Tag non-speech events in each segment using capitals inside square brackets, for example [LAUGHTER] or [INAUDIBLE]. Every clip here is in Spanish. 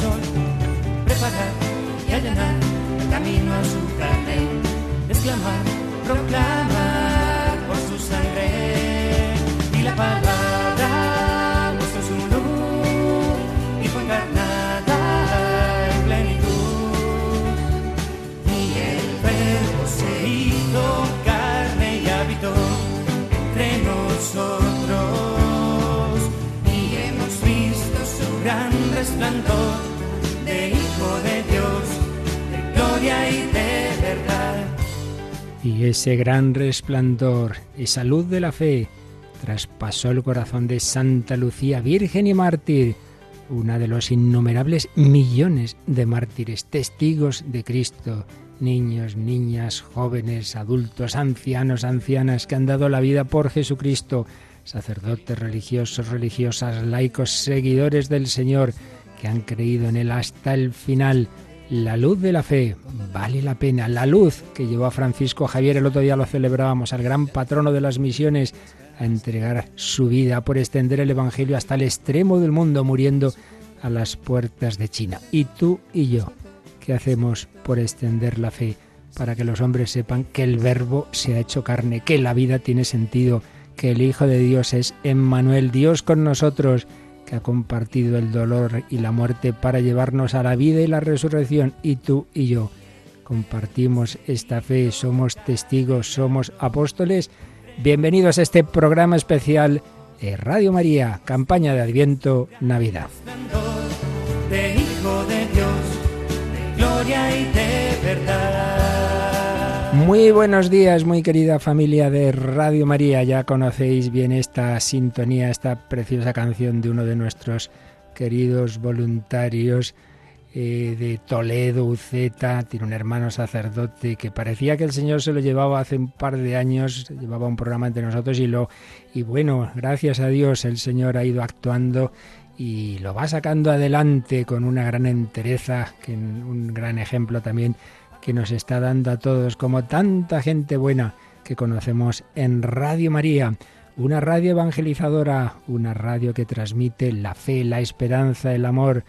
sol, ese gran resplandor, esa luz de la fe, traspasó el corazón de Santa Lucía, Virgen y mártir, una de los innumerables millones de mártires, testigos de Cristo, niños, niñas, jóvenes, adultos, ancianos, ancianas que han dado la vida por Jesucristo, sacerdotes religiosos, religiosas, laicos, seguidores del Señor, que han creído en Él hasta el final. La luz de la fe vale la pena. La luz que llevó a Francisco Javier, el otro día lo celebrábamos, al gran patrono de las misiones, a entregar su vida por extender el Evangelio hasta el extremo del mundo, muriendo a las puertas de China. Y tú y yo, ¿qué hacemos por extender la fe? Para que los hombres sepan que el Verbo se ha hecho carne, que la vida tiene sentido, que el Hijo de Dios es Emmanuel, Dios con nosotros, que ha compartido el dolor y la muerte para llevarnos a la vida y la resurrección. Y tú y yo compartimos esta fe, somos testigos, somos apóstoles. Bienvenidos a este programa especial de Radio María, campaña de Adviento Navidad. de Hijo de Dios, de gloria y de verdad. Muy buenos días, muy querida familia de Radio María. Ya conocéis bien esta sintonía, esta preciosa canción de uno de nuestros queridos voluntarios eh, de Toledo, Uceta. Tiene un hermano sacerdote que parecía que el Señor se lo llevaba hace un par de años, llevaba un programa entre nosotros y lo y bueno, gracias a Dios el Señor ha ido actuando y lo va sacando adelante con una gran entereza, que un gran ejemplo también que nos está dando a todos, como tanta gente buena que conocemos en Radio María, una radio evangelizadora, una radio que transmite la fe, la esperanza, el amor,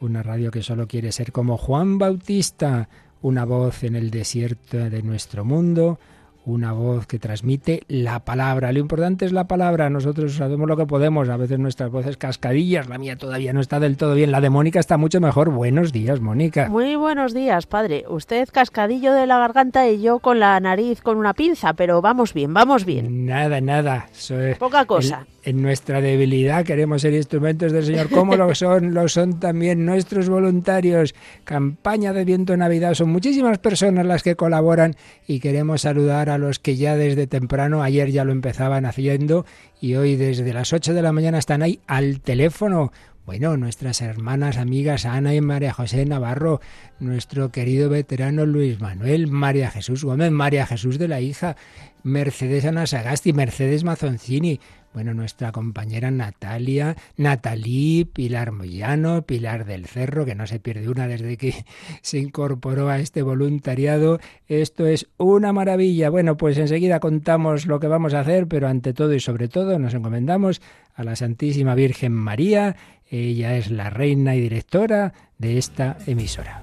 una radio que solo quiere ser como Juan Bautista, una voz en el desierto de nuestro mundo, una voz que transmite la palabra. Lo importante es la palabra. Nosotros sabemos lo que podemos. A veces nuestras voces cascadillas. La mía todavía no está del todo bien. La de Mónica está mucho mejor. Buenos días, Mónica. Muy buenos días, padre. Usted cascadillo de la garganta y yo con la nariz con una pinza, pero vamos bien, vamos bien. Nada, nada. Soy- Poca cosa. En, nuestra debilidad queremos ser instrumentos del Señor. ¿Cómo lo [LAUGHS] son? Lo son también nuestros voluntarios. Campaña de Viento Navidad. Son muchísimas personas las que colaboran y queremos saludar a los que ya desde temprano, ayer ya lo empezaban haciendo y hoy desde las 8 de la mañana están ahí al teléfono. Bueno, nuestras hermanas, amigas Ana y María José Navarro, nuestro querido veterano Luis Manuel, María Jesús Gómez, María Jesús de la Hija, Mercedes Ana Sagasti, Mercedes Mazoncini, bueno, nuestra compañera Natalia, Natalí, Pilar Moyano, Pilar del Cerro, que no se pierde una desde que [LAUGHS] se incorporó a este voluntariado. Esto es una maravilla. Bueno, pues enseguida contamos lo que vamos a hacer, pero ante todo y sobre todo nos encomendamos a la Santísima Virgen María. Ella es la reina y directora de esta emisora.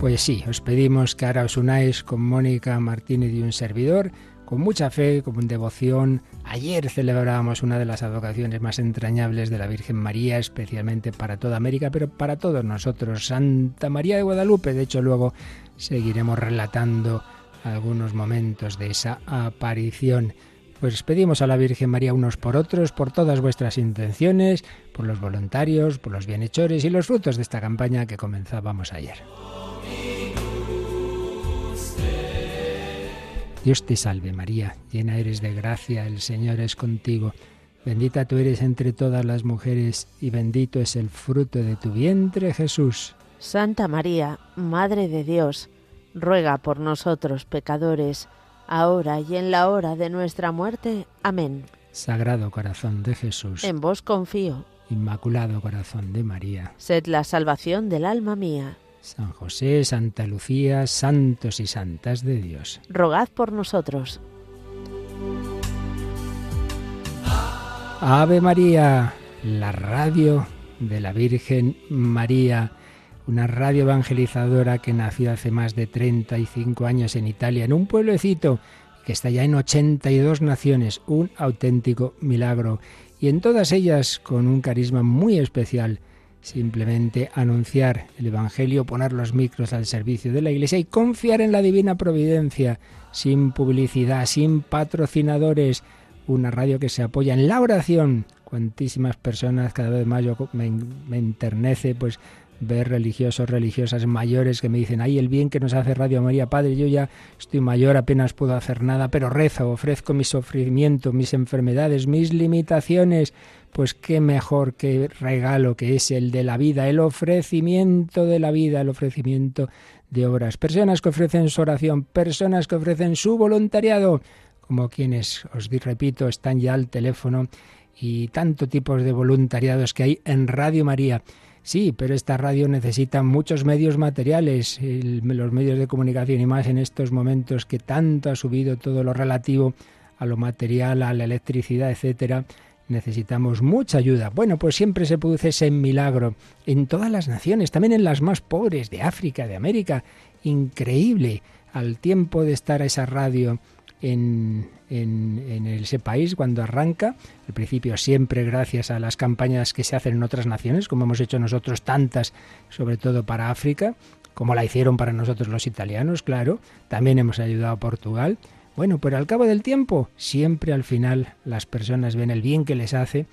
Pues sí, os pedimos que ahora os unáis con Mónica Martínez y un servidor, con mucha fe, con devoción. Ayer celebrábamos una de las advocaciones más entrañables de la Virgen María, especialmente para toda América, pero para todos nosotros, Santa María de Guadalupe. De hecho, luego seguiremos relatando algunos momentos de esa aparición. Pues pedimos a la Virgen María unos por otros, por todas vuestras intenciones, por los voluntarios, por los bienhechores y los frutos de esta campaña que comenzábamos ayer. Dios te salve María, llena eres de gracia, el Señor es contigo. Bendita tú eres entre todas las mujeres y bendito es el fruto de tu vientre Jesús. Santa María, Madre de Dios, ruega por nosotros pecadores, ahora y en la hora de nuestra muerte. Amén. Sagrado Corazón de Jesús, En vos confío, Inmaculado Corazón de María, sed la salvación del alma mía. San José, Santa Lucía, santos y santas de Dios. Rogad por nosotros. Ave María, la radio de la Virgen María, una radio evangelizadora que nació hace más de 35 años en Italia, en un pueblecito que está ya en 82 naciones, un auténtico milagro, y en todas ellas con un carisma muy especial, simplemente anunciar el Evangelio, poner los micros al servicio de la Iglesia y confiar en la divina providencia, sin publicidad, sin patrocinadores, una radio que se apoya en la oración. Cuantísimas personas, cada vez más me, me enternece, pues ver religiosos, religiosas mayores que me dicen, ay, el bien que nos hace Radio María, Padre, yo ya estoy mayor, apenas puedo hacer nada, pero rezo, ofrezco mi sufrimiento, mis enfermedades, mis limitaciones, pues qué mejor que regalo que es el de la vida, el ofrecimiento de la vida, el ofrecimiento de obras. Personas que ofrecen su oración, personas que ofrecen su voluntariado, como quienes, os repito, están ya al teléfono y tanto tipos de voluntariados que hay en Radio María. Sí, pero esta radio necesita muchos medios materiales, los medios de comunicación y más en estos momentos que tanto ha subido todo lo relativo a lo material, a la electricidad, etcétera. Necesitamos mucha ayuda. Bueno, pues siempre se produce ese milagro en todas las naciones, también en las más pobres de África, de América. Increíble. Al tiempo de estar esa radio en, en, ese país cuando arranca. Al principio siempre gracias a las campañas que se hacen en otras naciones, como hemos hecho nosotros tantas, sobre todo para África, como la hicieron para nosotros los italianos, claro. También hemos ayudado a Portugal. Bueno, pero al cabo del tiempo, siempre al final las personas ven el bien que les hace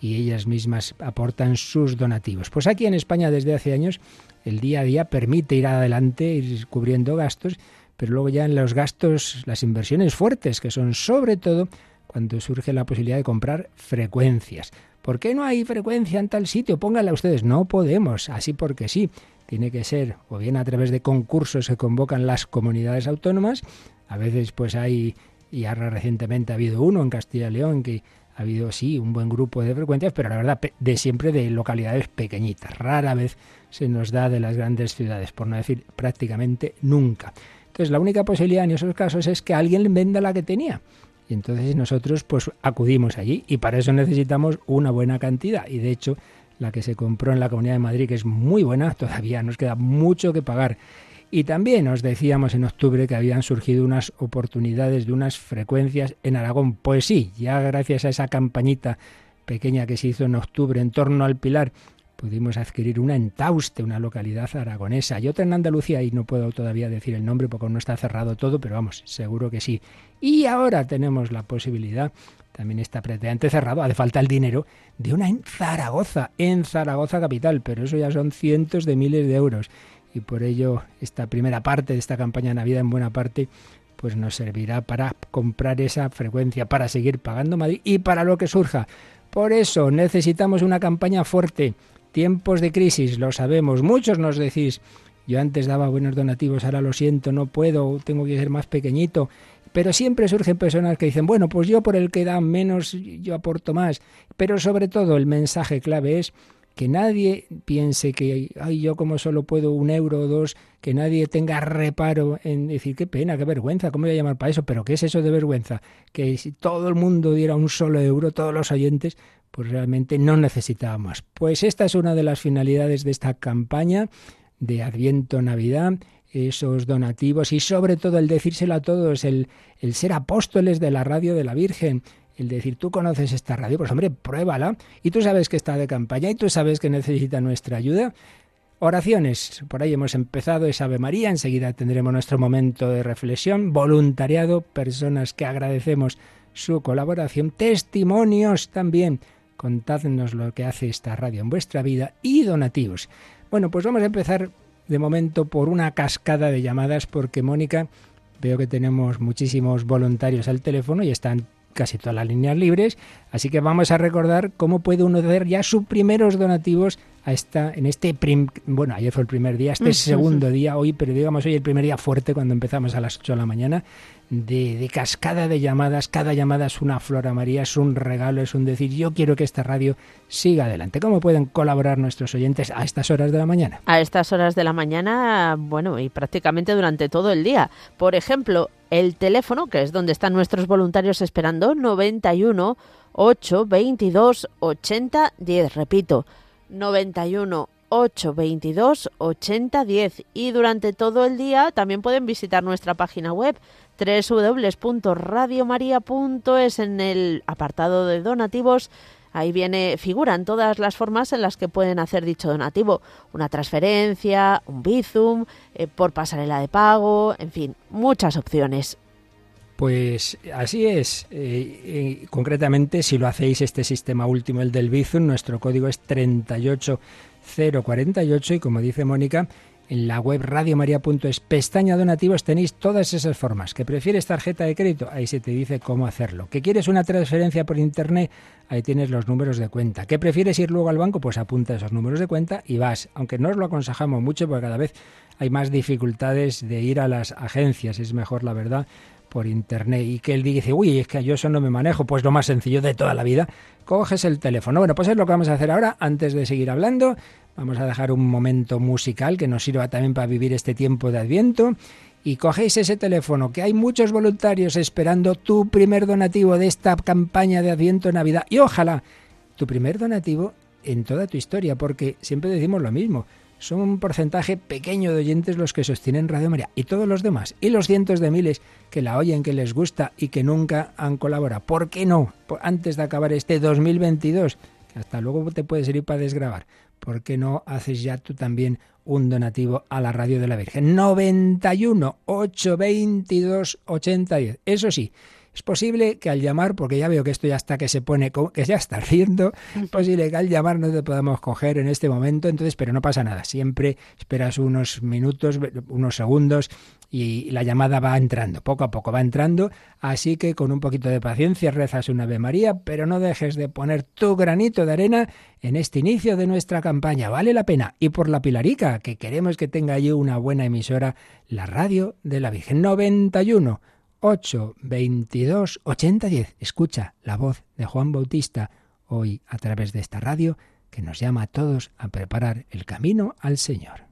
y ellas mismas aportan sus donativos. Pues aquí en España desde hace años el día a día permite ir adelante, ir cubriendo gastos pero luego ya en los gastos, las inversiones fuertes, que son sobre todo cuando surge la posibilidad de comprar frecuencias. ¿Por qué no hay frecuencia en tal sitio? Pónganla ustedes. No podemos, así porque sí. Tiene que ser o bien a través de concursos que convocan las comunidades autónomas. A veces pues hay, y ahora recientemente ha habido uno en Castilla y León que ha habido sí un buen grupo de frecuencias, pero la verdad de siempre de localidades pequeñitas. Rara vez se nos da de las grandes ciudades, por no decir prácticamente nunca. Entonces la única posibilidad en esos casos es que alguien venda la que tenía. Y entonces nosotros pues acudimos allí y para eso necesitamos una buena cantidad. Y de hecho la que se compró en la Comunidad de Madrid, que es muy buena, [LAUGHS] todavía nos queda mucho que pagar. Y también os decíamos en octubre que habían surgido unas oportunidades de unas frecuencias en Aragón. Pues sí, ya gracias a esa campañita pequeña que se hizo en octubre en torno al Pilar, pudimos adquirir una en Tauste, una localidad aragonesa, y otra en Andalucía, y no puedo todavía decir el nombre porque no está cerrado todo, pero vamos, seguro que sí. Y ahora tenemos la posibilidad, también está prácticamente cerrado, hace falta el dinero, de una en Zaragoza, en Zaragoza capital, pero eso ya son cientos de miles de euros. Y por ello, esta primera parte de esta campaña de Navidad, en buena parte, pues nos servirá para comprar esa frecuencia, para seguir pagando Madrid y para lo que surja. Por eso necesitamos una campaña fuerte Tiempos de crisis, lo sabemos. Muchos nos decís, yo antes daba buenos donativos, ahora lo siento, no puedo, tengo que ser más pequeñito. Pero siempre surgen personas que dicen, bueno, pues yo por el que da menos, yo aporto más. Pero sobre todo el mensaje clave es que nadie piense que, ay, yo como solo puedo un euro o dos, que nadie tenga reparo en decir, qué pena, qué vergüenza, ¿cómo voy a llamar para eso? Pero ¿qué es eso de vergüenza? Que si todo el mundo diera un solo euro, todos los oyentes, pues realmente no necesitábamos. Pues esta es una de las finalidades de esta campaña de Adviento Navidad, esos donativos y sobre todo el decírselo a todos, el, el ser apóstoles de la radio de la Virgen, el decir, tú conoces esta radio, pues hombre, pruébala, y tú sabes que está de campaña y tú sabes que necesita nuestra ayuda. Oraciones, por ahí hemos empezado esa Ave María, enseguida tendremos nuestro momento de reflexión, voluntariado, personas que agradecemos su colaboración, testimonios también, contadnos lo que hace esta radio en vuestra vida y donativos. Bueno, pues vamos a empezar de momento por una cascada de llamadas porque Mónica, veo que tenemos muchísimos voluntarios al teléfono y están casi todas las líneas libres, así que vamos a recordar cómo puede uno hacer ya sus primeros donativos a esta, en este bueno, ayer fue el primer día, este segundo día, hoy, pero digamos hoy el primer día fuerte cuando empezamos a las 8 de la mañana, de, cascada de llamadas, cada llamada es una flor a María, es un regalo, es un decir, yo quiero que esta radio siga adelante. ¿Cómo pueden colaborar nuestros oyentes a estas horas de la mañana? A estas horas de la mañana, bueno, y prácticamente durante todo el día. Por ejemplo, el teléfono, que es donde están nuestros voluntarios esperando, 91 8 22 80 10. Repito, 91 822 8010 y durante todo el día también pueden visitar nuestra página web www.radiomaria.es en el apartado de donativos Ahí viene, figuran todas las formas en las que pueden hacer dicho donativo. Una transferencia, un bizum, eh, por pasarela de pago, en fin, muchas opciones. Pues así es. Eh, concretamente, si lo hacéis este sistema último, el del Bizum, nuestro código es 38048 y como dice Mónica, en la web radiomaria.es, pestaña donativos, tenéis todas esas formas. ¿Que prefieres tarjeta de crédito? Ahí se te dice cómo hacerlo. ¿Que quieres una transferencia por internet? Ahí tienes los números de cuenta. ¿Que prefieres ir luego al banco? Pues apunta esos números de cuenta y vas. Aunque no os lo aconsejamos mucho porque cada vez hay más dificultades de ir a las agencias. Es mejor, la verdad, por internet y que él dice, uy, es que yo eso no me manejo, pues lo más sencillo de toda la vida, coges el teléfono. Bueno, pues es lo que vamos a hacer ahora, antes de seguir hablando, Vamos a dejar un momento musical que nos sirva también para vivir este tiempo de Adviento. Y cogéis ese teléfono, que hay muchos voluntarios esperando tu primer donativo de esta campaña de Adviento Navidad. Y ojalá tu primer donativo en toda tu historia, porque siempre decimos lo mismo. Son un porcentaje pequeño de oyentes los que sostienen Radio María. Y todos los demás, y los cientos de miles que la oyen, que les gusta y que nunca han colaborado. ¿Por qué no? Antes de acabar este 2022, que hasta luego te puedes ir para desgrabar ¿por qué no haces ya tú también un donativo a la radio de la Virgen? 91 822 8010. Eso sí, es posible que al llamar, porque ya veo que esto ya está que se pone, que ya está riendo, es posible que al llamar no te podamos coger en este momento, entonces, pero no pasa nada. Siempre esperas unos minutos, unos segundos y la llamada va entrando, poco a poco va entrando, así que con un poquito de paciencia rezas una Ave María, pero no dejes de poner tu granito de arena en este inicio de nuestra campaña, vale la pena. Y por la Pilarica, que queremos que tenga allí una buena emisora, la radio de la Virgen 91 8 22 80 10. Escucha la voz de Juan Bautista hoy a través de esta radio que nos llama a todos a preparar el camino al Señor.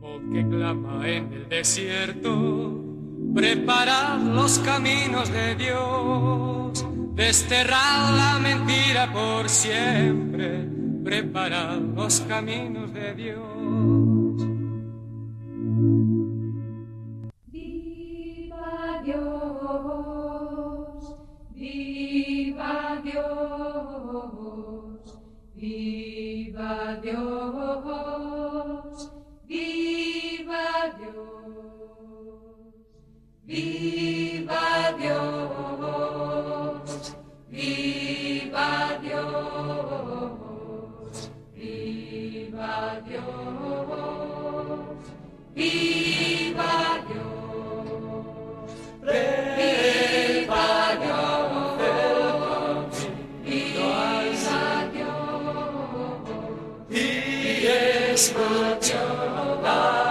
Voz que clama en el desierto, preparad los caminos de Dios, desterrad la mentira por siempre, preparad los caminos de Dios. Dios, viva Dios, viva Dios, viva Dios, viva Dios, viva Dios, viva Dios. Christmas, Jehovah.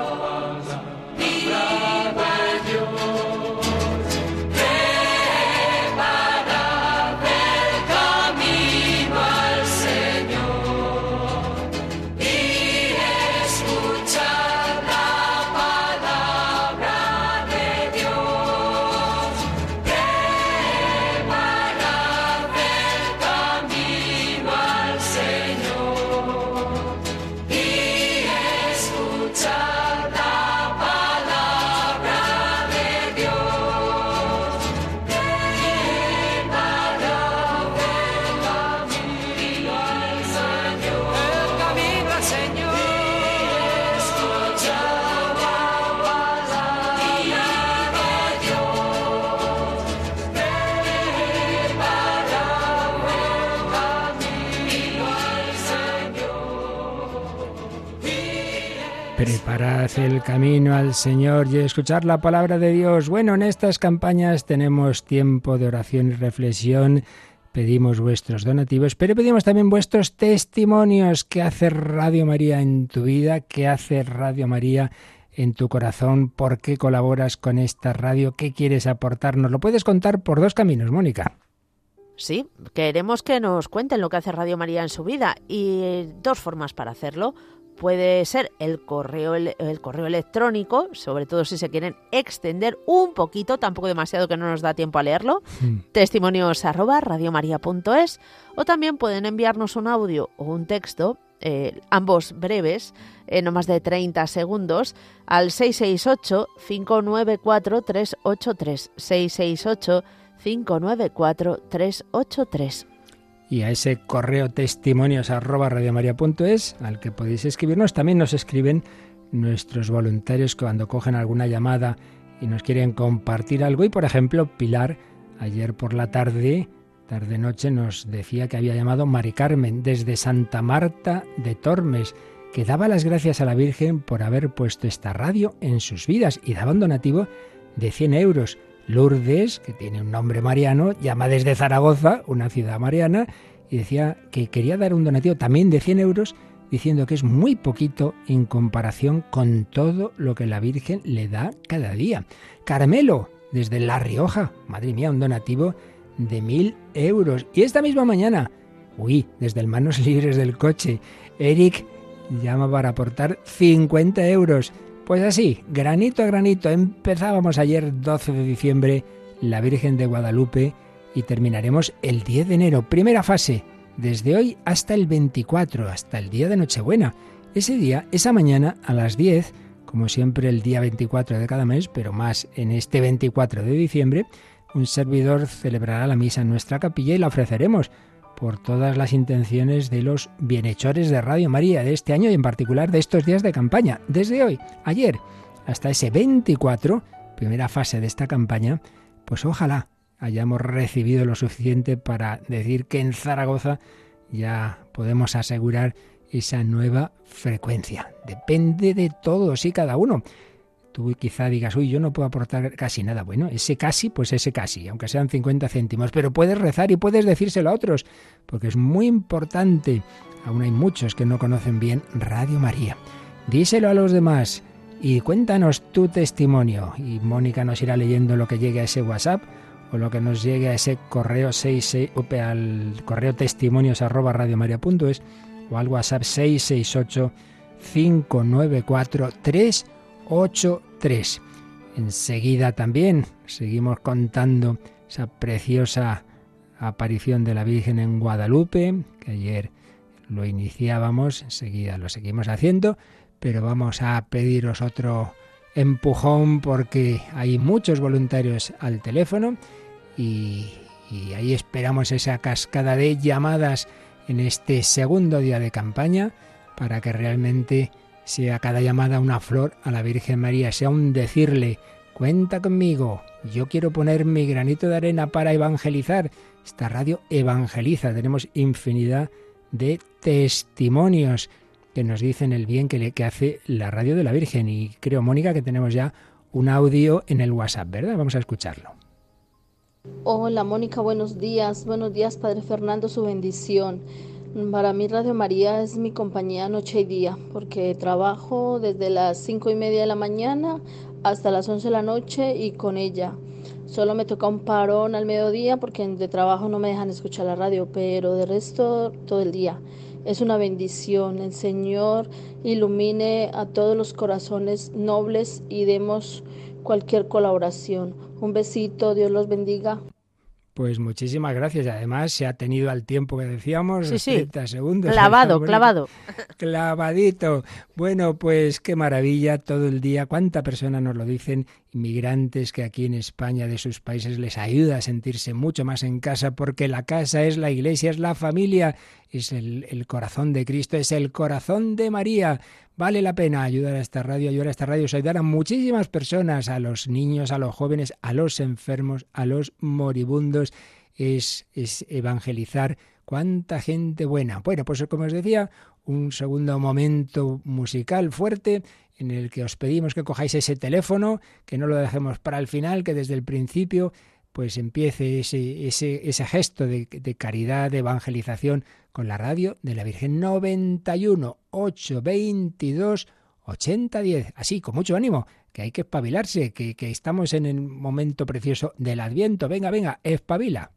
Preparad el camino al Señor y escuchar la palabra de Dios. Bueno, en estas campañas tenemos tiempo de oración y reflexión. Pedimos vuestros donativos, pero pedimos también vuestros testimonios. ¿Qué hace Radio María en tu vida? ¿Qué hace Radio María en tu corazón? ¿Por qué colaboras con esta radio? ¿Qué quieres aportarnos? Lo puedes contar por dos caminos, Mónica. Sí, queremos que nos cuenten lo que hace Radio María en su vida y dos formas para hacerlo puede ser el correo, el correo electrónico, sobre todo si se quieren extender un poquito, tampoco demasiado que no nos da tiempo a leerlo, testimonios arroba radiomaria.es o también pueden enviarnos un audio o un texto, eh, ambos breves, no más de 30 segundos, al 668-594-383. 668-594-383 y a ese correo testimonios arroba radiomaria.es al que podéis escribirnos. También nos escriben nuestros voluntarios cuando cogen alguna llamada y nos quieren compartir algo. Y por ejemplo, Pilar, ayer por la tarde, tarde-noche, nos decía que había llamado Mari Carmen desde Santa Marta de Tormes, que daba las gracias a la Virgen por haber puesto esta radio en sus vidas y daba un donativo de 100 euros. Lourdes, que tiene un nombre mariano, llama desde Zaragoza, una ciudad mariana, y decía que quería dar un donativo también de 100 euros, diciendo que es muy poquito en comparación con todo lo que la Virgen le da cada día. Carmelo, desde La Rioja, madre mía, un donativo de mil euros. Y esta misma mañana, uy, desde el Manos Libres del Coche, Eric llama para aportar 50 euros. Pues así, granito a granito, empezábamos ayer 12 de diciembre la Virgen de Guadalupe y terminaremos el 10 de enero, primera fase, desde hoy hasta el 24, hasta el día de Nochebuena. Ese día, esa mañana, a las 10, como siempre el día 24 de cada mes, pero más en este 24 de diciembre, un servidor celebrará la misa en nuestra capilla y la ofreceremos por todas las intenciones de los bienhechores de Radio María de este año y en particular de estos días de campaña. Desde hoy, ayer, hasta ese 24, primera fase de esta campaña, pues ojalá hayamos recibido lo suficiente para decir que en Zaragoza ya podemos asegurar esa nueva frecuencia. Depende de todos y cada uno. Tú quizá digas, uy, yo no puedo aportar casi nada. Bueno, ese casi, pues ese casi, aunque sean 50 céntimos. Pero puedes rezar y puedes decírselo a otros, porque es muy importante. Aún hay muchos que no conocen bien Radio María. Díselo a los demás y cuéntanos tu testimonio. Y Mónica nos irá leyendo lo que llegue a ese WhatsApp o lo que nos llegue a ese correo 66, al correo testimonios arroba radiomaria.es o al WhatsApp 668 594 3 8.3. Enseguida también seguimos contando esa preciosa aparición de la Virgen en Guadalupe, que ayer lo iniciábamos, enseguida lo seguimos haciendo, pero vamos a pediros otro empujón porque hay muchos voluntarios al teléfono y, y ahí esperamos esa cascada de llamadas en este segundo día de campaña para que realmente sea cada llamada una flor a la Virgen María, sea un decirle, cuenta conmigo, yo quiero poner mi granito de arena para evangelizar. Esta radio evangeliza, tenemos infinidad de testimonios que nos dicen el bien que, le, que hace la radio de la Virgen. Y creo, Mónica, que tenemos ya un audio en el WhatsApp, ¿verdad? Vamos a escucharlo. Hola Mónica, buenos días. Buenos días, Padre Fernando, su bendición. Para mí Radio María es mi compañía noche y día, porque trabajo desde las cinco y media de la mañana hasta las 11 de la noche y con ella. Solo me toca un parón al mediodía porque de trabajo no me dejan escuchar la radio, pero de resto todo el día. Es una bendición. El Señor ilumine a todos los corazones nobles y demos cualquier colaboración. Un besito, Dios los bendiga. Pues muchísimas gracias. Además, se ha tenido al tiempo que decíamos, sí, 30 segundos. Clavado, clavado. Clavadito. Bueno, pues qué maravilla todo el día. Cuánta persona nos lo dicen, inmigrantes que aquí en España, de sus países, les ayuda a sentirse mucho más en casa, porque la casa es la iglesia, es la familia, es el, el corazón de Cristo, es el corazón de María. Vale la pena ayudar a esta radio, ayudar a esta radio, ayudar a muchísimas personas, a los niños, a los jóvenes, a los enfermos, a los moribundos. Es, es evangelizar cuánta gente buena. Bueno, pues como os decía, un segundo momento musical fuerte en el que os pedimos que cojáis ese teléfono, que no lo dejemos para el final, que desde el principio pues empiece ese, ese, gesto de, de, caridad, de evangelización con la radio de la Virgen 91 822 8010. Así, con mucho ánimo, que hay que espabilarse, que, que estamos en el momento precioso del Adviento. Venga, venga, espabila.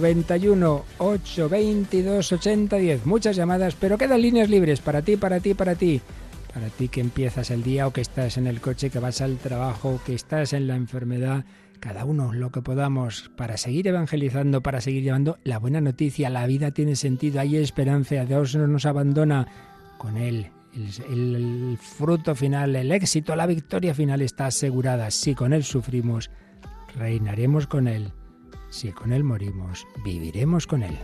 ...91 822 8010... Muchas llamadas, pero quedan líneas libres para ti, para ti, para ti. Para ti que empiezas el día o que estás en el coche, que vas al trabajo, que estás en la enfermedad... Cada uno lo que podamos para seguir evangelizando, para seguir llevando la buena noticia. La vida tiene sentido, hay esperanza, Dios no nos abandona. Con Él el, el, fruto final, el éxito, la victoria final está asegurada. Si con Él sufrimos, reinaremos con Él. Si con Él morimos, viviremos con Él.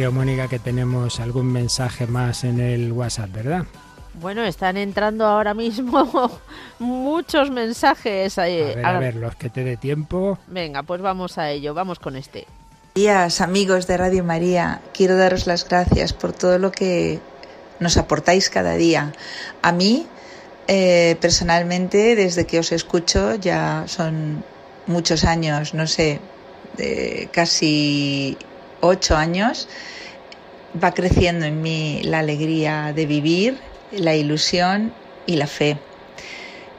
Creo, Mónica, que tenemos algún mensaje más en el WhatsApp, ¿verdad? Bueno, están entrando ahora mismo [LAUGHS] muchos mensajes. Ahí. A ver, a ver, los que te dé tiempo. Venga, pues vamos a ello, vamos con este. Días, amigos de Radio María, quiero daros las gracias por todo lo que nos aportáis cada día. A mí, eh, personalmente, desde que os escucho, ya son muchos años, no sé, de casi ocho años, va creciendo en mí la alegría de vivir, la ilusión y la fe.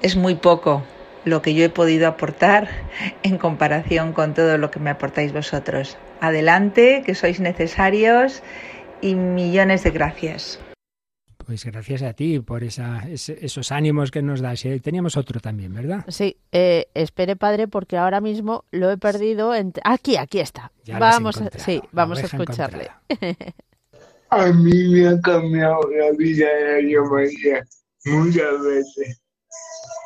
Es muy poco lo que yo he podido aportar [LAUGHS] en comparación con todo lo que me aportáis vosotros. Adelante, que sois necesarios y millones de gracias. Pues gracias a ti por esa, esos ánimos que nos das. Teníamos otro también, ¿verdad? Sí, eh, espere padre porque ahora mismo lo he perdido. En... Aquí, aquí está. Ya vamos, a, sí, vamos a escucharle. a mí me ha cambiado la vida de Radio María muchas veces.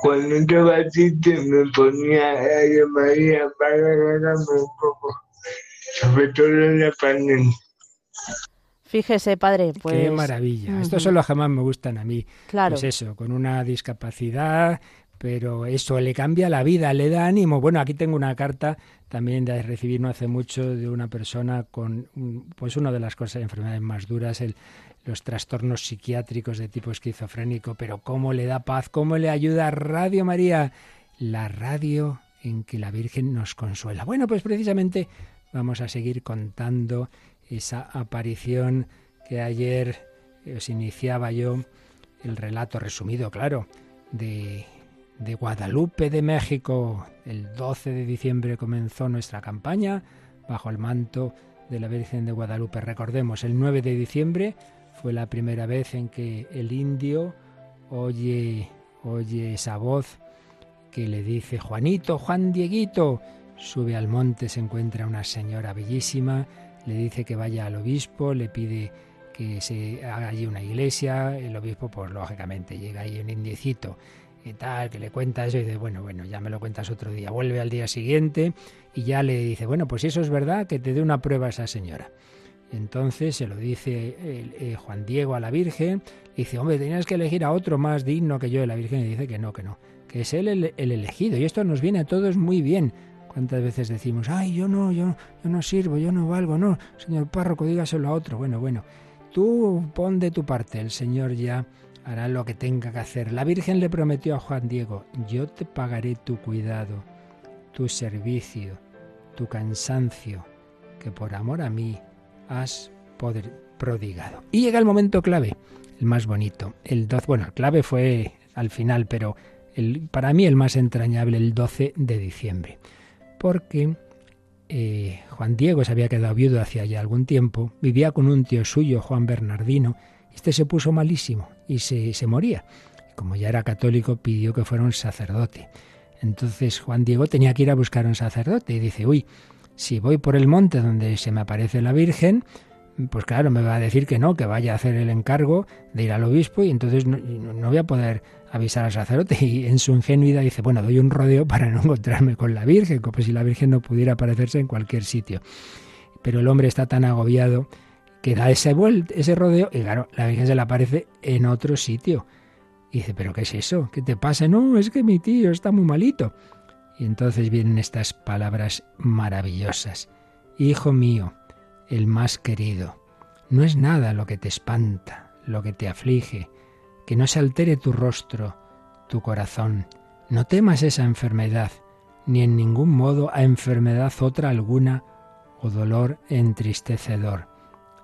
Cuando estaba triste me ponía Radio María para ganarme un poco, sobre todo en la pandemia. Fíjese, padre, pues... Qué maravilla. Uh -huh. Estos son los que más me gustan a mí. Claro. Pues eso, con una discapacidad, pero eso le cambia la vida, le da ánimo. Bueno, aquí tengo una carta también de recibir no hace mucho de una persona con pues una de las cosas enfermedades más duras, el, los trastornos psiquiátricos de tipo esquizofrénico, pero cómo le da paz, cómo le ayuda Radio María, la radio en que la Virgen nos consuela. Bueno, pues precisamente vamos a seguir contando esa aparición que ayer os iniciaba yo, el relato resumido, claro, de, de Guadalupe de México. El 12 de diciembre comenzó nuestra campaña bajo el manto de la Virgen de Guadalupe. Recordemos, el 9 de diciembre fue la primera vez en que el indio oye, oye esa voz que le dice, Juanito, Juan Dieguito, sube al monte, se encuentra una señora bellísima, le dice que vaya al obispo, le pide que se haga allí una iglesia, el obispo pues lógicamente llega ahí un indiecito y tal, que le cuenta eso y dice, bueno, bueno, ya me lo cuentas otro día, vuelve al día siguiente y ya le dice, bueno, pues si eso es verdad, que te dé una prueba a esa señora. Entonces se lo dice eh, Juan Diego a la Virgen, dice, hombre, tenías que elegir a otro más digno que yo de la Virgen, y dice que no, que no, que es él el, elegido. Y esto nos viene a todos muy bien. ¿Cuántas veces decimos, ay, yo no, yo, yo no sirvo, yo no valgo? No, señor párroco, dígaselo a otro. Bueno, bueno, tú pon de tu parte, el Señor ya hará lo que tenga que hacer. La Virgen le prometió a Juan Diego, yo te pagaré tu cuidado, tu servicio, tu cansancio, que por amor a mí has poder prodigado. Y llega el momento clave, el más bonito. El 12, bueno, el clave fue al final, pero para mí el más entrañable, el 12 de diciembre. Porque eh, Juan Diego se había quedado viudo hacía ya algún tiempo, vivía con un tío suyo, Juan Bernardino, este se puso malísimo y se, se moría. Como ya era católico, pidió que fuera un sacerdote. Entonces Juan Diego tenía que ir a buscar un sacerdote y dice, uy, si voy por el monte donde se me aparece la Virgen, pues claro, me va a decir que no, que vaya a hacer el encargo de ir al obispo y entonces no, voy a poder avisar al sacerdote. Y en su ingenuidad dice, bueno, doy un rodeo para no encontrarme con la Virgen, como si la Virgen no pudiera aparecerse en cualquier sitio. Pero el hombre está tan agobiado que da ese, ese rodeo y claro, la Virgen se le aparece en otro sitio. Y dice, ¿pero qué es eso? ¿Qué te pasa? No, es que mi tío está muy malito. Y entonces vienen estas palabras maravillosas. Hijo mío, el más querido. No es nada lo que te espanta, lo que te aflige, que no se altere tu rostro, tu corazón. No temas esa enfermedad, ni en ningún modo a enfermedad otra alguna o dolor entristecedor.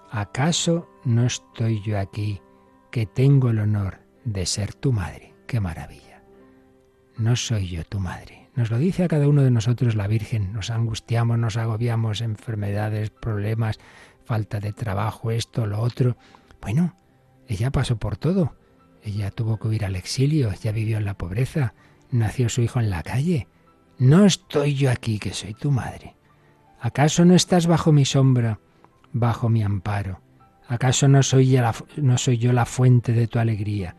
¿Acaso no estoy yo aquí, que tengo el honor de ser tu madre? ¡Qué maravilla! No soy yo tu madre nos lo dice a cada uno de nosotros la Virgen. Nos angustiamos, nos agobiamos, enfermedades, problemas, falta de trabajo, esto, lo otro. Bueno, ella pasó por todo. Ella tuvo que huir al exilio, ya vivió en la pobreza, nació su hijo en la calle. No estoy yo aquí, que soy tu madre. ¿Acaso no estás bajo mi sombra, bajo mi amparo? ¿Acaso no soy, no soy yo la fuente de tu alegría?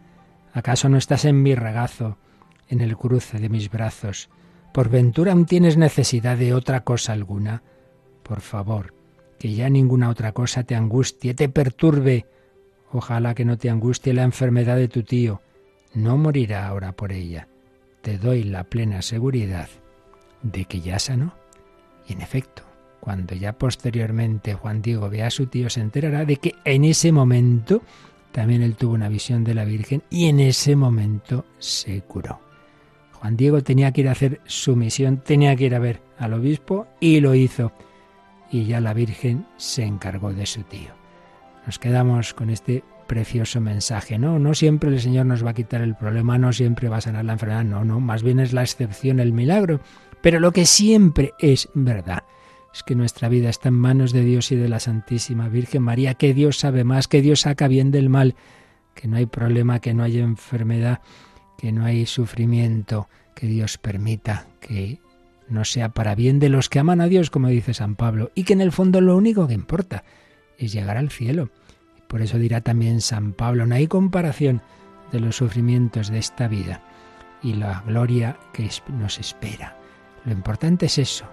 ¿Acaso no estás en mi regazo, en el cruce de mis brazos? ¿Por ventura aún tienes necesidad de otra cosa alguna? Por favor, que ya ninguna otra cosa te angustie, te perturbe. Ojalá que no te angustie la enfermedad de tu tío. No morirá ahora por ella. Te doy la plena seguridad de que ya sanó. Y en efecto, cuando ya posteriormente Juan Diego vea a su tío, se enterará de que en ese momento también él tuvo una visión de la Virgen y en ese momento se curó. Juan Diego tenía que ir a hacer su misión, tenía que ir a ver al obispo y lo hizo. Y ya la Virgen se encargó de su tío. Nos quedamos con este precioso mensaje. No, no siempre el Señor nos va a quitar el problema, no siempre va a sanar la enfermedad, no, no, más bien es la excepción, el milagro. Pero lo que siempre es verdad es que nuestra vida está en manos de Dios y de la Santísima Virgen María, que Dios sabe más, que Dios saca bien del mal, que no hay problema, que no hay enfermedad que no hay sufrimiento, que Dios permita que no sea para bien de los que aman a Dios, como dice San Pablo, y que en el fondo lo único que importa es llegar al cielo. Por eso dirá también San Pablo, no hay comparación de los sufrimientos de esta vida y la gloria que nos espera. Lo importante es eso.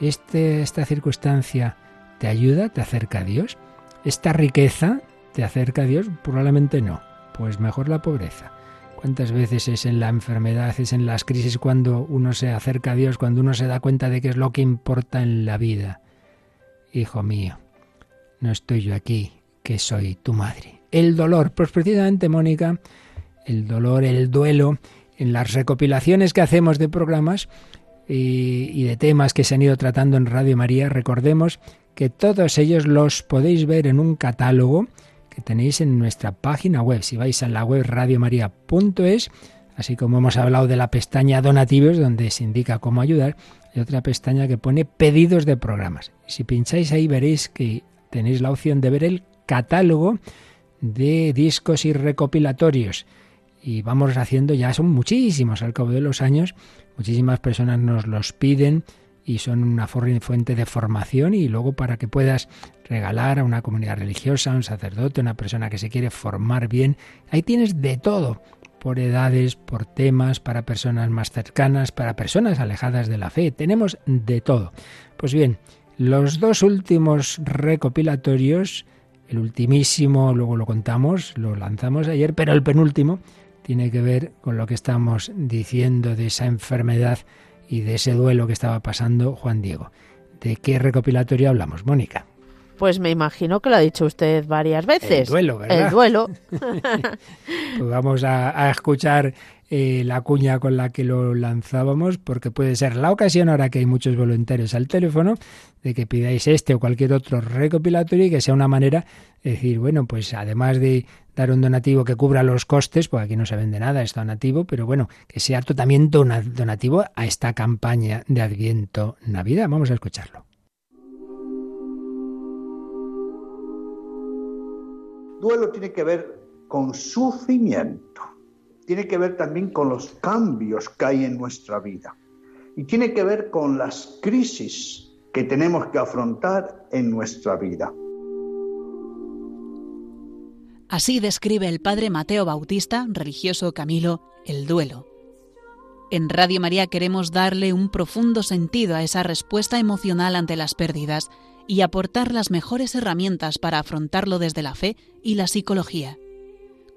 Este, esta circunstancia te ayuda, te acerca a Dios. Esta riqueza te acerca a Dios, probablemente no. Pues mejor la pobreza. ¿Cuántas veces es en la enfermedad, es en las crisis cuando uno se acerca a Dios, cuando uno se da cuenta de qué es lo que importa en la vida? Hijo mío, no estoy yo aquí, que soy tu madre. El dolor, pues precisamente, Mónica, el dolor, el duelo, en las recopilaciones que hacemos de programas y, y de temas que se han ido tratando en Radio María, recordemos que todos ellos los podéis ver en un catálogo tenéis en nuestra página web. Si vais a la web radiomaria.es, así como hemos hablado de la pestaña donativos, donde se indica cómo ayudar, hay otra pestaña que pone pedidos de programas. Si pincháis ahí veréis que tenéis la opción de ver el catálogo de discos y recopilatorios. Y vamos haciendo, ya son muchísimos al cabo de los años, muchísimas personas nos los piden y son una fuente de formación y luego para que puedas regalar a una comunidad religiosa, a un sacerdote, a una persona que se quiere formar bien. Ahí tienes de todo, por edades, por temas, para personas más cercanas, para personas alejadas de la fe. Tenemos de todo. Pues bien, los dos últimos recopilatorios, el ultimísimo, luego lo contamos, lo lanzamos ayer, pero el penúltimo tiene que ver con lo que estamos diciendo de esa enfermedad y de ese duelo que estaba pasando Juan Diego. ¿De qué recopilatorio hablamos, Mónica? Pues me imagino que lo ha dicho usted varias veces. El duelo, ¿verdad? El duelo. [LAUGHS] pues vamos a, escuchar eh, la cuña con la que lo lanzábamos, porque puede ser la ocasión, ahora que hay muchos voluntarios al teléfono, de que pidáis este o cualquier otro recopilatorio y que sea una manera de decir, bueno, pues además de dar un donativo que cubra los costes, pues aquí no se vende nada, es donativo, pero bueno, que sea también donativo a esta campaña de Adviento Navidad. Vamos a escucharlo. Duelo tiene que ver con sufrimiento, tiene que ver también con los cambios que hay en nuestra vida y tiene que ver con las crisis que tenemos que afrontar en nuestra vida. Así describe el padre Mateo Bautista, religioso Camilo, el duelo. En Radio María queremos darle un profundo sentido a esa respuesta emocional ante las pérdidas y aportar las mejores herramientas para afrontarlo desde la fe y la psicología.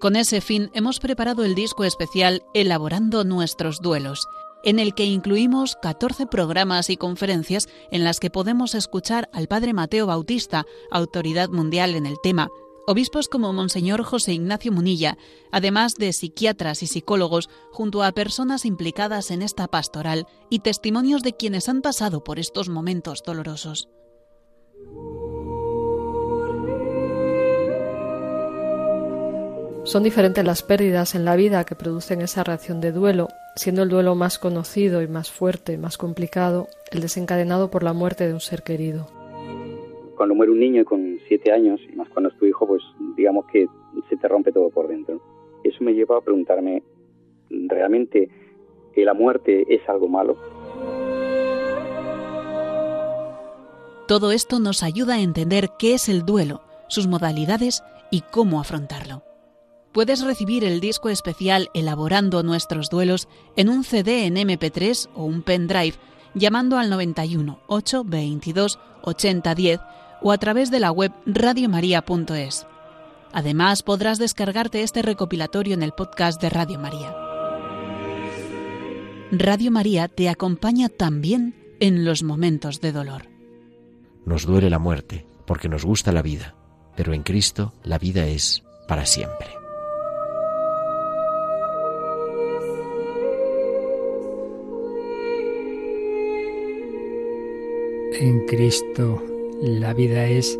Con ese fin hemos preparado el disco especial Elaborando nuestros duelos, en el que incluimos 14 programas y conferencias en las que podemos escuchar al Padre Mateo Bautista, autoridad mundial en el tema, obispos como Monseñor José Ignacio Munilla, además de psiquiatras y psicólogos, junto a personas implicadas en esta pastoral y testimonios de quienes han pasado por estos momentos dolorosos. Son diferentes las pérdidas en la vida que producen esa reacción de duelo, siendo el duelo más conocido y más fuerte, más complicado, el desencadenado por la muerte de un ser querido. Cuando muere un niño con siete años, y más cuando es tu hijo, pues digamos que se te rompe todo por dentro. Eso me lleva a preguntarme, ¿realmente la muerte es algo malo? Todo esto nos ayuda a entender qué es el duelo, sus modalidades y cómo afrontarlo. Puedes recibir el disco especial Elaborando nuestros duelos en un CD en MP3 o un pendrive llamando al 91 822 8010 o a través de la web radiomaria.es. Además, podrás descargarte este recopilatorio en el podcast de Radio María. Radio María te acompaña también en los momentos de dolor. Nos duele la muerte porque nos gusta la vida, pero en Cristo la vida es para siempre. En Cristo la vida es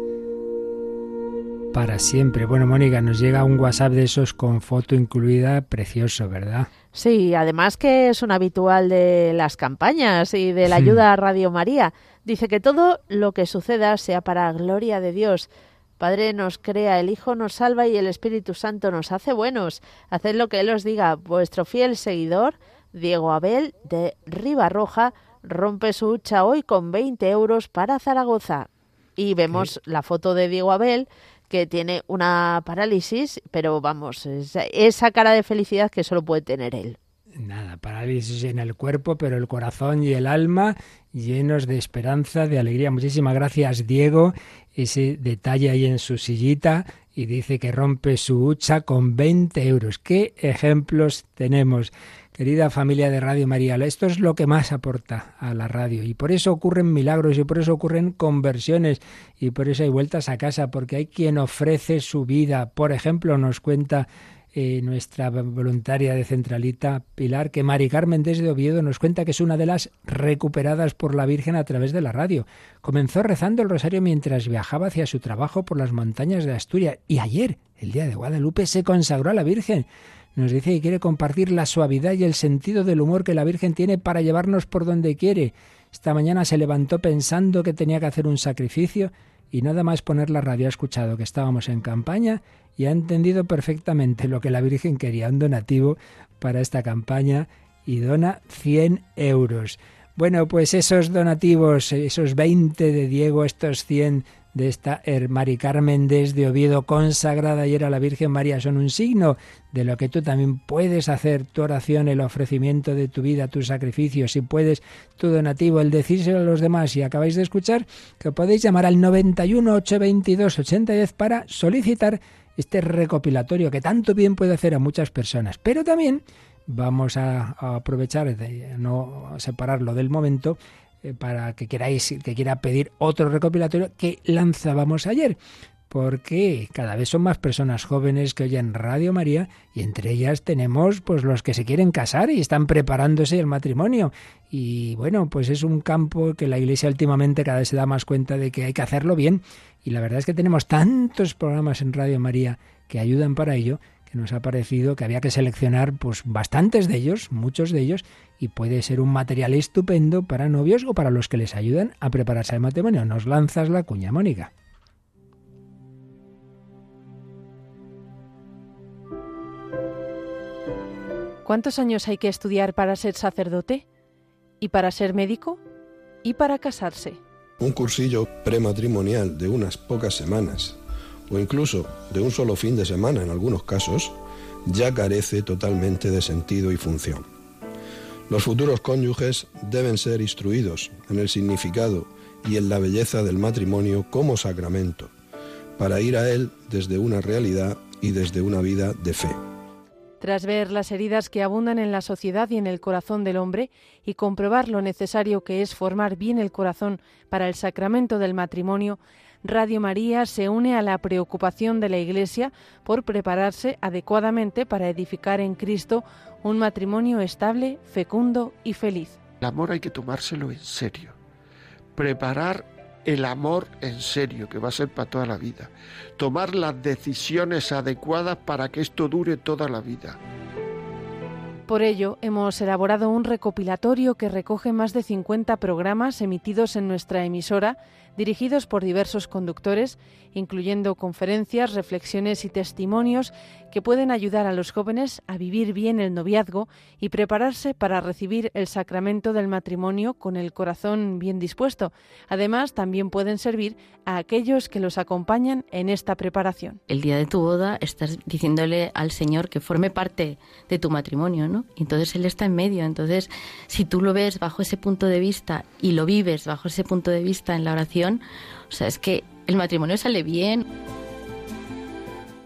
para siempre. Bueno, Mónica, nos llega un WhatsApp de esos con foto incluida, precioso, ¿verdad? Sí, además que es un habitual de las campañas y de la ayuda a Radio María. Dice que todo lo que suceda sea para gloria de Dios. Padre nos crea, el Hijo nos salva y el Espíritu Santo nos hace buenos. Haced lo que Él os diga. Vuestro fiel seguidor, Diego Abel de Ribarroja, rompe su hucha hoy con 20 euros para Zaragoza. Y vemos la foto de Diego Abel, que tiene una parálisis, pero vamos, esa cara de felicidad que solo puede tener él. Nada, parálisis en el cuerpo, pero el corazón y el alma llenos de esperanza, de alegría. Muchísimas gracias, Diego. Ese detalle ahí en su sillita y dice que rompe su hucha con 20 euros. ¿Qué ejemplos tenemos? Querida familia de Radio María, esto es lo que más aporta a la radio y por eso ocurren milagros y por eso ocurren conversiones y por eso hay vueltas a casa, porque hay quien ofrece su vida. Por ejemplo, nos cuenta eh, nuestra voluntaria de Centralita, Pilar, que Mari Carmen desde Oviedo nos cuenta que es una de las recuperadas por la Virgen a través de la radio. Comenzó rezando el rosario mientras viajaba hacia su trabajo por las montañas de Asturias y ayer, el día de Guadalupe, se consagró a la Virgen. Nos dice que quiere compartir la suavidad y el sentido del humor que la Virgen tiene para llevarnos por donde quiere. Esta mañana se levantó pensando que tenía que hacer un sacrificio y nada más poner la radio ha escuchado que estábamos en campaña y ha entendido perfectamente lo que la Virgen quería, un donativo para esta campaña y dona 100 euros. Bueno, pues esos donativos, esos 20 de Diego, estos 100 de esta Mari Carmen desde Oviedo consagrada ayer a la Virgen María son un signo de lo que tú también puedes hacer, tu oración, el ofrecimiento de tu vida, tu sacrificio, si puedes, tu donativo, el decírselo a los demás. Y acabáis de escuchar que podéis llamar al 91 822 8010 para solicitar este recopilatorio que tanto bien puede hacer a muchas personas. Pero también vamos a, aprovechar de no separarlo del momento eh, para que queráis que quiera pedir otro recopilatorio que lanzábamos ayer porque cada vez son más personas jóvenes que oyen Radio María y entre ellas tenemos pues los que se quieren casar y están preparándose el matrimonio. Y bueno pues es un campo que la Iglesia últimamente cada vez se da más cuenta de que hay que hacerlo bien. Y la verdad es que tenemos tantos programas en Radio María que ayudan para ello que nos ha parecido que había que seleccionar pues bastantes de ellos, muchos de ellos, y puede ser un material estupendo para novios o para los que les ayudan a prepararse al matrimonio. Nos lanzas la cuña, Mónica. ¿Cuántos años hay que estudiar para ser sacerdote? ¿Y para ser médico? ¿Y para casarse? Un cursillo prematrimonial de unas pocas semanas o incluso de un solo fin de semana en algunos casos, ya carece totalmente de sentido y función. Los futuros cónyuges deben ser instruidos en el significado y en la belleza del matrimonio como sacramento, para ir a él desde una realidad y desde una vida de fe. Tras ver las heridas que abundan en la sociedad y en el corazón del hombre y comprobar lo necesario que es formar bien el corazón para el sacramento del matrimonio, Radio María se une a la preocupación de la Iglesia por prepararse adecuadamente para edificar en Cristo un matrimonio estable, fecundo y feliz. El amor hay que tomárselo en serio. Preparar el amor en serio, que va a ser para toda la vida. Tomar las decisiones adecuadas para que esto dure toda la vida. Por ello, hemos elaborado un recopilatorio que recoge más de 50 programas emitidos en nuestra emisora dirigidos por diversos conductores, incluyendo conferencias, reflexiones y testimonios que pueden ayudar a los jóvenes a vivir bien el noviazgo y prepararse para recibir el sacramento del matrimonio con el corazón bien dispuesto. Además, también pueden servir a aquellos que los acompañan en esta preparación. El día de tu boda estás diciéndole al Señor que forme parte de tu matrimonio, ¿no? Entonces Él está en medio. Entonces, si tú lo ves bajo ese punto de vista y lo vives bajo ese punto de vista en la oración, o sea, es que el matrimonio sale bien.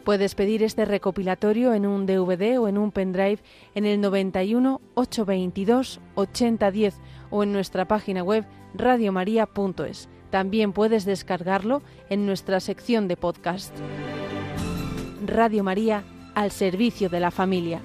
Puedes pedir este recopilatorio en un DVD o en un pendrive en el 91 822 8010 o en nuestra página web radiomaria.es. También puedes descargarlo en nuestra sección de podcast. Radio María al servicio de la familia.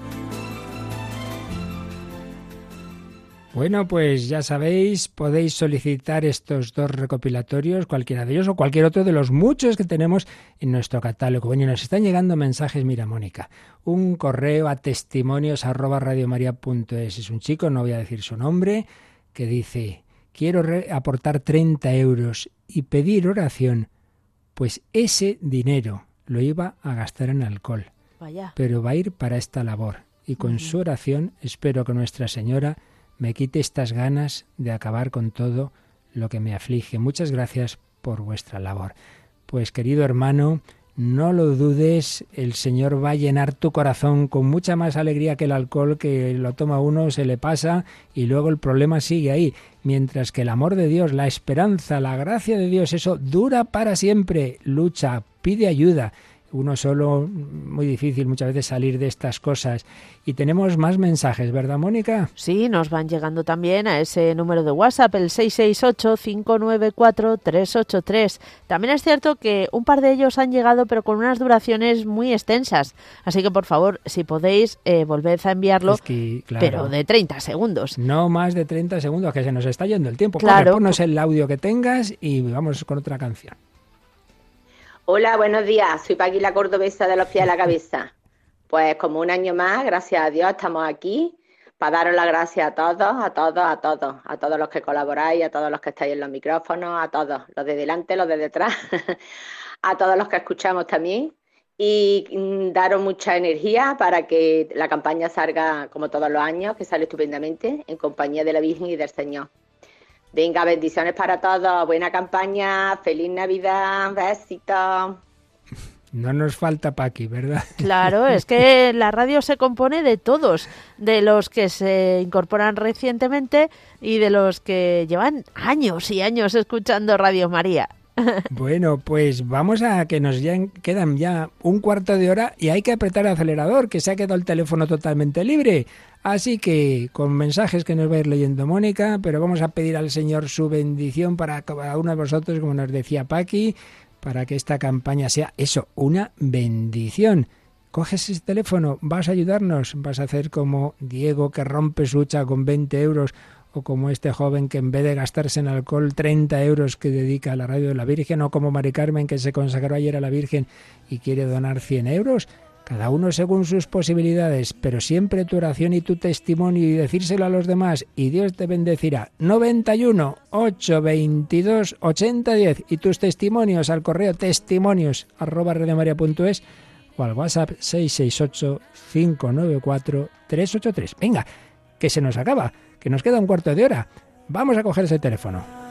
Bueno, pues ya sabéis, podéis solicitar estos dos recopilatorios, cualquiera de ellos o cualquier otro de los muchos que tenemos en nuestro catálogo. Bueno, nos están llegando mensajes, mira, Mónica, un correo a testimonios arroba radiomaria.es. Es un chico, no voy a decir su nombre, que dice, quiero aportar 30 euros y pedir oración, pues ese dinero lo iba a gastar en alcohol. Vaya. Pero va a ir para esta labor. Y con su oración espero que Nuestra Señora me quite estas ganas de acabar con todo lo que me aflige. Muchas gracias por vuestra labor. Pues querido hermano, no lo dudes, el Señor va a llenar tu corazón con mucha más alegría que el alcohol que lo toma uno, se le pasa y luego el problema sigue ahí. Mientras que el amor de Dios, la esperanza, la gracia de Dios, eso dura para siempre. Lucha, pide ayuda uno solo, muy difícil muchas veces salir de estas cosas. Y tenemos más mensajes, ¿verdad, Mónica? Sí, nos van llegando también a ese número de WhatsApp, el 668-594-383. También es cierto que un par de ellos han llegado, pero con unas duraciones muy extensas. Así que, por favor, si podéis, eh, volved a enviarlo, pero de 30 segundos. No más de 30 segundos, que se nos está yendo el tiempo. Claro. ponnos el audio que tengas y vamos con otra canción. Hola, buenos días. Soy Paqui la Cordobesa de los pies a la cabeza. Pues como un año más, gracias a Dios, estamos aquí para daros las gracias a todos, a todos, a todos, a todos los que colaboráis, a todos los que estáis en los micrófonos, a todos, los de delante, los de detrás, [LAUGHS] a todos los que escuchamos también y mm, daros mucha energía para que la campaña salga como todos los años, que sale estupendamente en compañía de la Virgen y del Señor. Venga, bendiciones para todos, buena campaña, feliz Navidad, besitos. No nos falta Paqui, ¿verdad? Claro, es que [LAUGHS] la radio se compone de todos, de los que se incorporan recientemente y de los que llevan años y años escuchando Radio María. [LAUGHS] Bueno, pues vamos a que nos ya quedan ya un cuarto de hora y hay que apretar el acelerador, que se ha quedado el teléfono totalmente libre. Así que con mensajes que nos va a ir leyendo Mónica, pero vamos a pedir al Señor su bendición para cada uno de vosotros, como nos decía Paqui, para que esta campaña sea eso, una bendición. Coges ese teléfono, vas a ayudarnos, vas a hacer como Diego que rompe su hucha con 20 euros o como este joven que en vez de gastarse en alcohol 30 euros que dedica a la radio de la Virgen, o como Mari Carmen que se consagró ayer a la Virgen y quiere donar 100 euros, cada uno según sus posibilidades, pero siempre tu oración y tu testimonio y decírselo a los demás y Dios te bendecirá. 91 822 8010 y tus testimonios al correo testimonios arroba radiomaria.es o al WhatsApp 668 594 383. Venga, que se nos acaba que nos queda un cuarto de hora. Vamos a coger ese teléfono.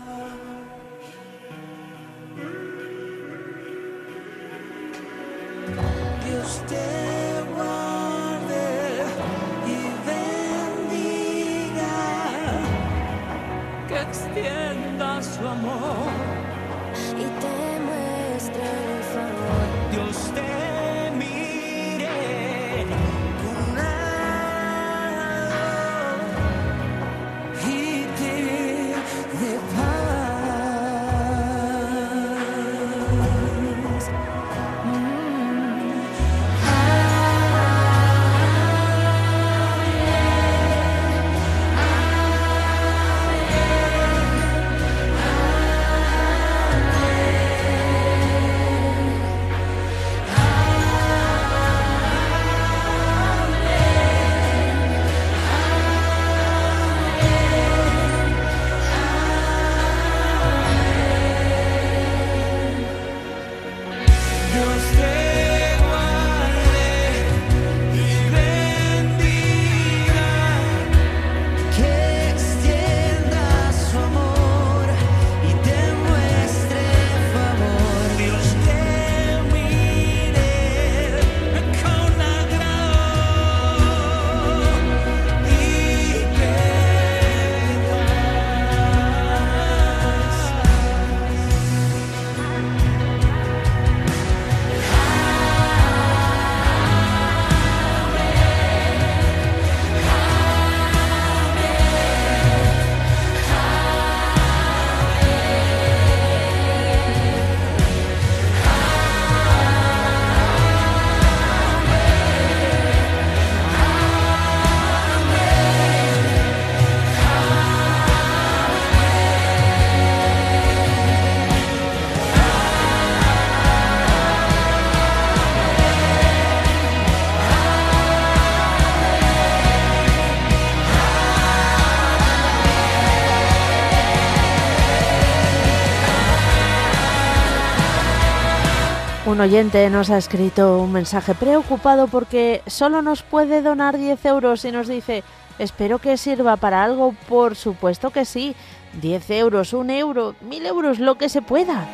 Un oyente nos ha escrito un mensaje preocupado porque solo nos puede donar 10 euros y nos dice, espero que sirva para algo, por supuesto que sí, 10 euros, un euro, mil euros, lo que se pueda.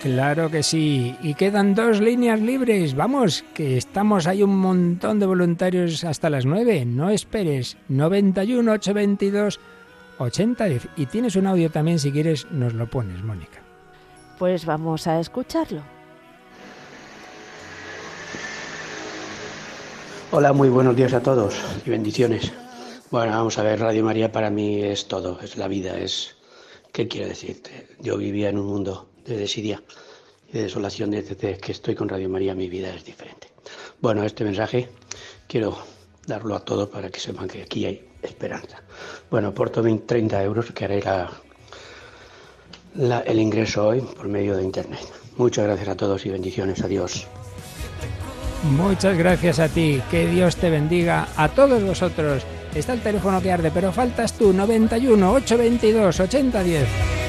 Claro que sí. Y quedan dos líneas libres. Vamos, que estamos hay un montón de voluntarios hasta las nueve. No esperes. 91 822 8010. Y tienes un audio también, si quieres, nos lo pones, Mónica. Pues vamos a escucharlo. Hola, muy buenos días a todos y bendiciones. Bueno, vamos a ver, Radio María para mí es todo, es la vida, es... ¿Qué quiero decirte? Yo vivía en un mundo de desidia y de desolación desde que estoy con Radio María mi vida es diferente. Bueno, este mensaje quiero darlo a todos para que sepan que aquí hay esperanza. Bueno, aporto 30 euros que haré el ingreso hoy por medio de Internet. Muchas gracias a todos y bendiciones. Adiós. Muchas gracias a ti. Que Dios te bendiga a todos vosotros. Está el teléfono que arde, pero faltas tú. 91 822 8010.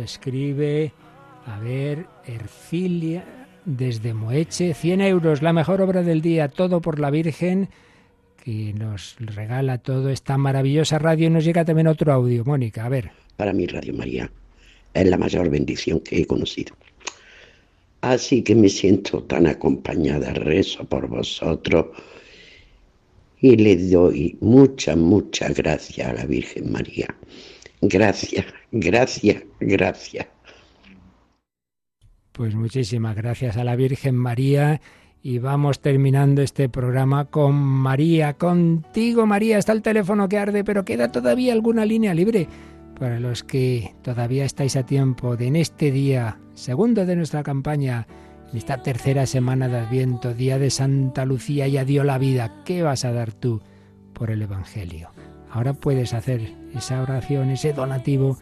Escribe, a ver, Ercilia desde Moeche, 100 euros, la mejor obra del día, todo por la Virgen, que nos regala todo esta maravillosa radio. Y nos llega también otro audio, Mónica, a ver. Para mí, Radio María, es la mayor bendición que he conocido. Así que me siento tan acompañada, rezo por vosotros y le doy mucha, mucha gracia a la Virgen María. Gracias, gracias, gracias. Pues muchísimas gracias a la Virgen María y vamos terminando este programa con María, contigo María, está el teléfono que arde, pero queda todavía alguna línea libre para los que todavía estáis a tiempo de en este día, segundo de nuestra campaña, en esta tercera semana de Adviento, día de Santa Lucía, ya dio la vida. ¿Qué vas a dar tú por el Evangelio? Ahora puedes hacer esa oración, ese donativo,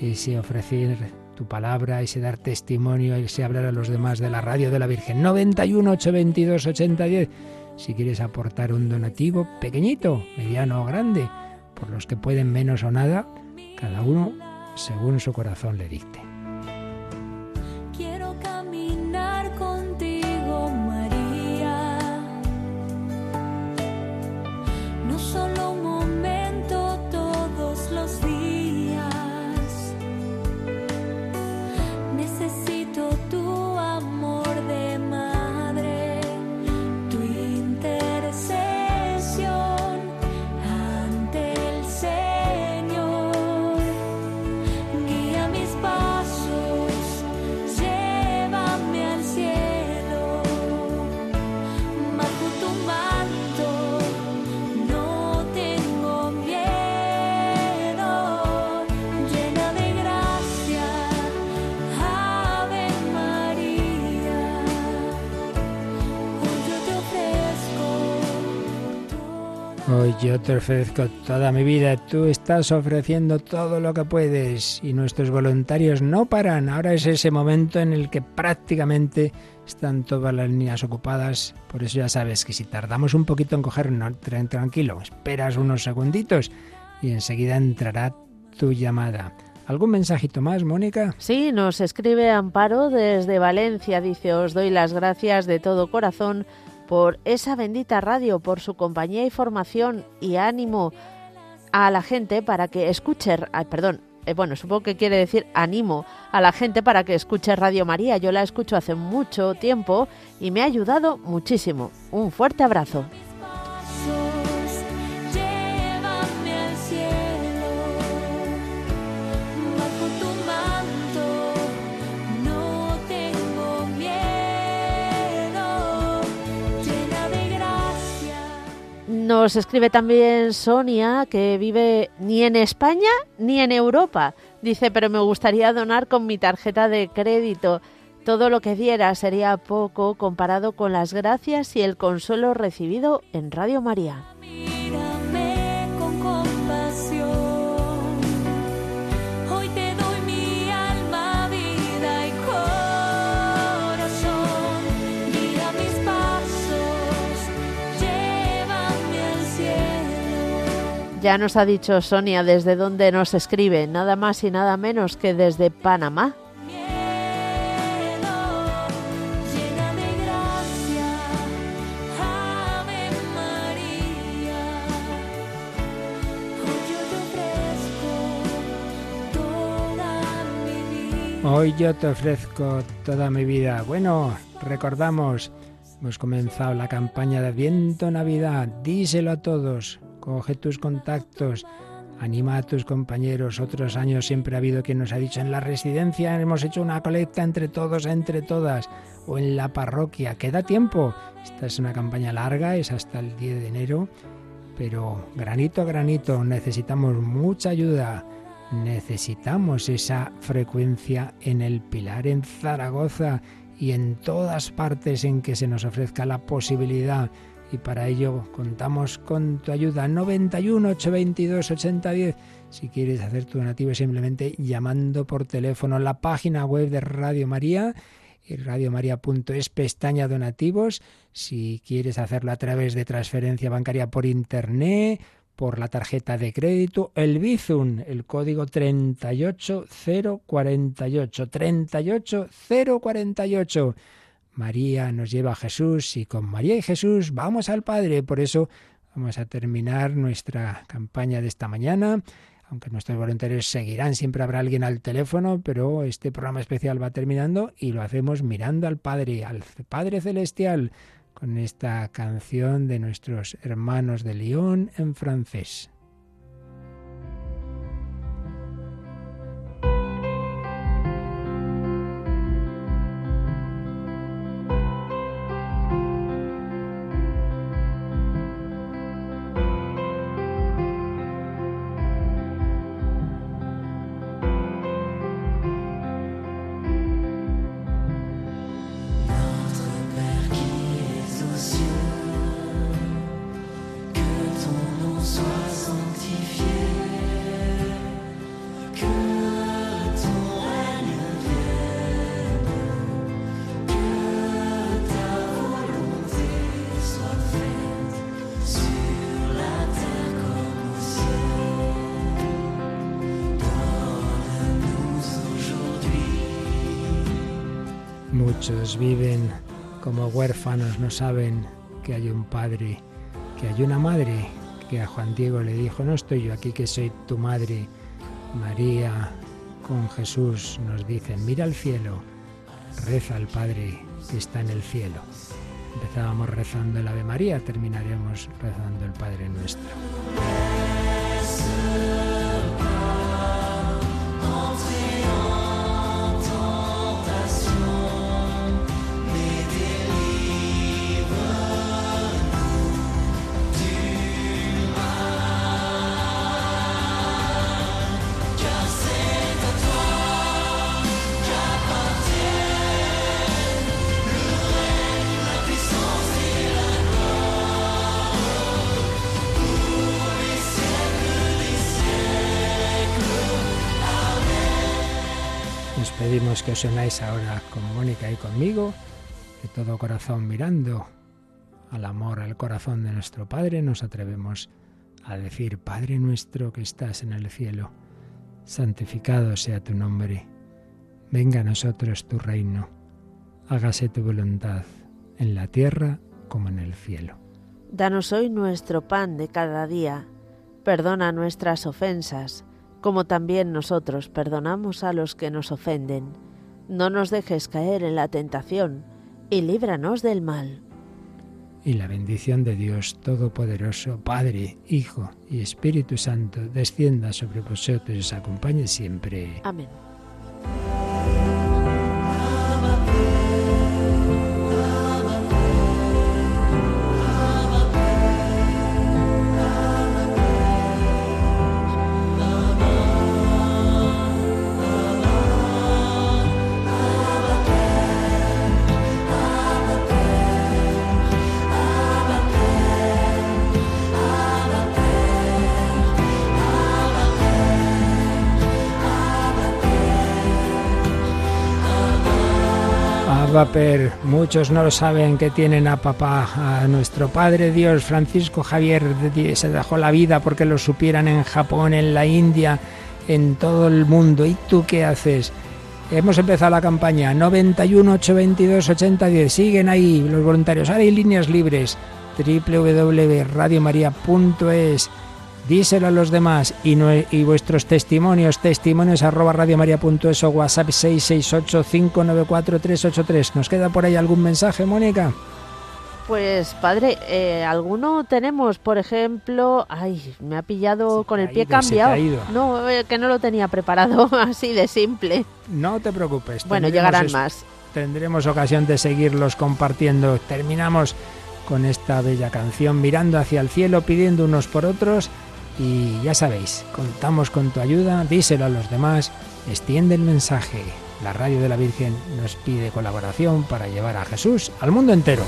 ese ofrecer tu palabra, ese dar testimonio, ese hablar a los demás de la radio de la Virgen. 91 822 8010. Si quieres aportar un donativo pequeñito, mediano o grande, por los que pueden menos o nada, cada uno según su corazón le dicte. Yo te ofrezco toda mi vida, tú estás ofreciendo todo lo que puedes y nuestros voluntarios no paran. Ahora es ese momento en el que prácticamente están todas las líneas ocupadas, por eso ya sabes que si tardamos un poquito en cogernos, tranquilo, esperas unos segunditos y enseguida entrará tu llamada. ¿Algún mensajito más, Mónica? Sí, nos escribe Amparo desde Valencia. Dice, os doy las gracias de todo corazón por esa bendita radio, por su compañía y formación y ánimo a la gente para que escuche, perdón, eh, bueno, supongo que quiere decir animo a la gente para que escuche Radio María. Yo la escucho hace mucho tiempo y me ha ayudado muchísimo. Un fuerte abrazo. Nos escribe también Sonia, que vive ni en España ni en Europa. Dice, pero me gustaría donar con mi tarjeta de crédito. Todo lo que diera sería poco comparado con las gracias y el consuelo recibido en Radio María. Ya nos ha dicho Sonia desde dónde nos escribe, nada más y nada menos que desde Panamá. Hoy yo te ofrezco toda mi vida. Bueno, recordamos, hemos comenzado la campaña de Viento Navidad. Díselo a todos coge tus contactos, anima a tus compañeros. Otros años siempre ha habido quien nos ha dicho en la residencia hemos hecho una colecta entre todos, entre todas, o en la parroquia. Queda tiempo. Esta es una campaña larga, es hasta el 10 de enero, pero granito a granito necesitamos mucha ayuda. Necesitamos esa frecuencia en el Pilar, en Zaragoza y en todas partes en que se nos ofrezca la posibilidad y para ello contamos con tu ayuda. 91 822 8010 si quieres hacer tu donativo simplemente llamando por teléfono la página web de Radio María y pestaña donativos. Si quieres hacerlo a través de transferencia bancaria por internet por la tarjeta de crédito, el Bizum, el código 38048, 38048. María nos lleva a Jesús y con María y Jesús vamos al Padre. Por eso vamos a terminar nuestra campaña de esta mañana. Aunque nuestros voluntarios seguirán, siempre habrá alguien al teléfono, pero este programa especial va terminando y lo hacemos mirando al Padre, al Padre Celestial, con esta canción de nuestros hermanos de Lyon en francés. Muchos viven como huérfanos, no saben que hay un padre, que hay una madre, que a Juan Diego le dijo, no estoy yo aquí, que soy tu madre. María con Jesús nos dicen, mira al cielo, reza al Padre que está en el cielo. Empezábamos rezando el Ave María, terminaremos rezando el Padre nuestro. Pedimos que os unáis ahora con Mónica y conmigo, de todo corazón mirando al amor, al corazón de nuestro Padre, nos atrevemos a decir, Padre nuestro que estás en el cielo, santificado sea tu nombre, venga a nosotros tu reino, hágase tu voluntad, en la tierra como en el cielo. Danos hoy nuestro pan de cada día, perdona nuestras ofensas, como también nosotros perdonamos a los que nos ofenden. No nos dejes caer en la tentación, y líbranos del mal. Y la bendición de Dios Todopoderoso, Padre, Hijo y Espíritu Santo, descienda sobre vosotros y os acompañe siempre. Amén. Muchos no lo saben que tienen a papá, a nuestro Padre Dios, Francisco Javier, se dejó la vida porque lo supieran en Japón, en la India, en todo el mundo. ¿Y tú qué haces? Hemos empezado la campaña 91 822 8010. Siguen ahí los voluntarios. Ahora hay líneas libres. www.radiomaria.es díselo a los demás y, y vuestros testimonios, testimonios arroba radiomaria.es o WhatsApp 668-594-383. ¿Nos queda por ahí algún mensaje, Mónica? Pues padre, eh, alguno tenemos, por ejemplo, ay, me ha pillado con el pie cambiado. No, eh, que no lo tenía preparado, [LAUGHS] así de simple. No te preocupes. Bueno, llegarán más. Tendremos ocasión de seguirlos compartiendo. Terminamos con esta bella canción, mirando hacia el cielo, pidiendo unos por otros y ya sabéis, contamos con tu ayuda, díselo a los demás, extiende el mensaje. La Radio de la Virgen nos pide colaboración para llevar a Jesús al mundo entero.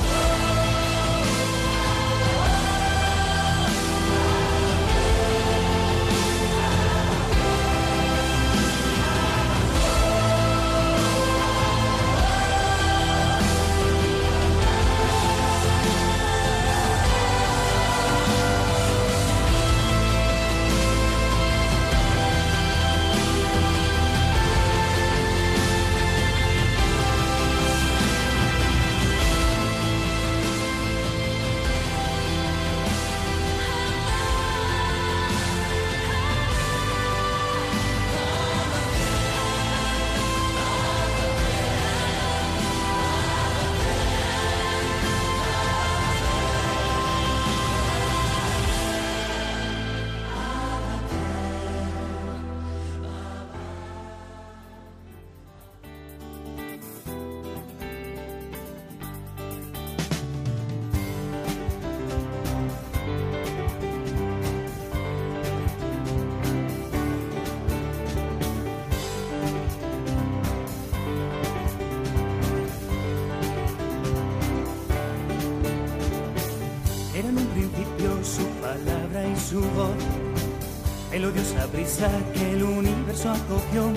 Que el universo acogió.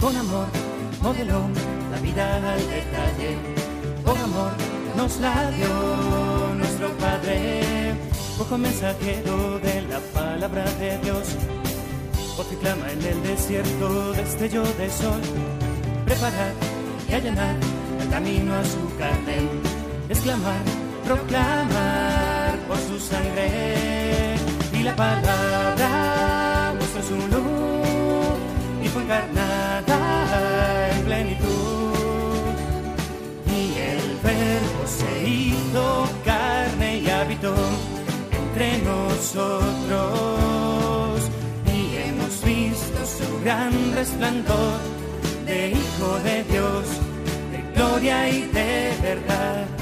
Con amor modeló la vida al detalle. Con amor nos la dio nuestro Padre. Poco mensajero de la palabra de Dios. Porque clama en el desierto destello de sol. Preparar y allanar el camino a su carne. Exclamar, proclamar por su sangre. La palabra su luz y fue encarnada en plenitud. Y el verbo se hizo carne y habitó entre nosotros. Y hemos visto su gran resplandor de Hijo de Dios, de gloria y de verdad